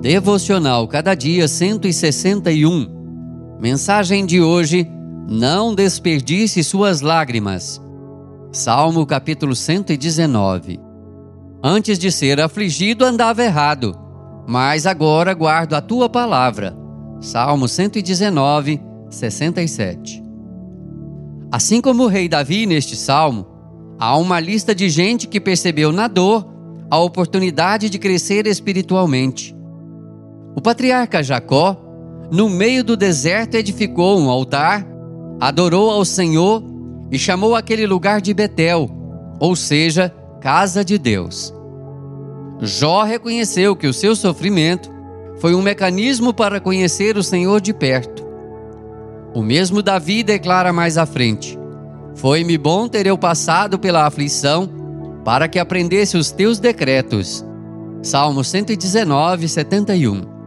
Devocional Cada Dia 161. Mensagem de hoje: Não desperdice suas lágrimas. Salmo capítulo 119. Antes de ser afligido andava errado, mas agora guardo a tua palavra. Salmo 119, 67. Assim como o rei Davi neste salmo, há uma lista de gente que percebeu na dor a oportunidade de crescer espiritualmente. O patriarca Jacó, no meio do deserto, edificou um altar, adorou ao Senhor e chamou aquele lugar de Betel, ou seja, casa de Deus. Jó reconheceu que o seu sofrimento foi um mecanismo para conhecer o Senhor de perto. O mesmo Davi declara mais à frente: Foi-me bom ter eu passado pela aflição, para que aprendesse os teus decretos. Salmo 119, 71.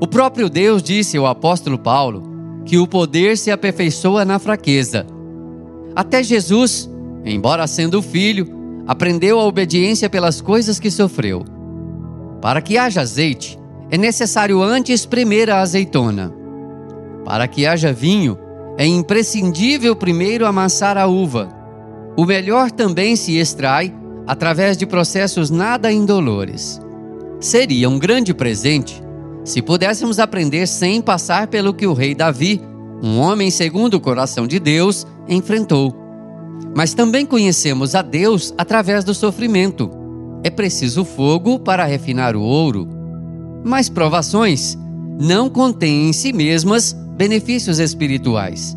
O próprio Deus disse ao apóstolo Paulo que o poder se aperfeiçoa na fraqueza. Até Jesus, embora sendo filho, aprendeu a obediência pelas coisas que sofreu. Para que haja azeite, é necessário antes espremer a azeitona. Para que haja vinho, é imprescindível primeiro amassar a uva. O melhor também se extrai através de processos nada indolores. Seria um grande presente se pudéssemos aprender sem passar pelo que o rei Davi, um homem segundo o coração de Deus, enfrentou. Mas também conhecemos a Deus através do sofrimento. É preciso fogo para refinar o ouro. Mas provações não contêm em si mesmas benefícios espirituais.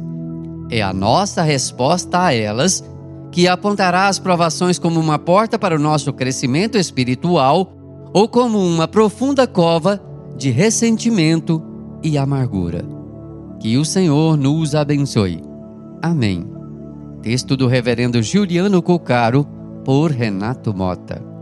É a nossa resposta a elas que apontará as provações como uma porta para o nosso crescimento espiritual ou como uma profunda cova de ressentimento e amargura. Que o Senhor nos abençoe. Amém. Texto do Reverendo Juliano Cocaro, por Renato Mota.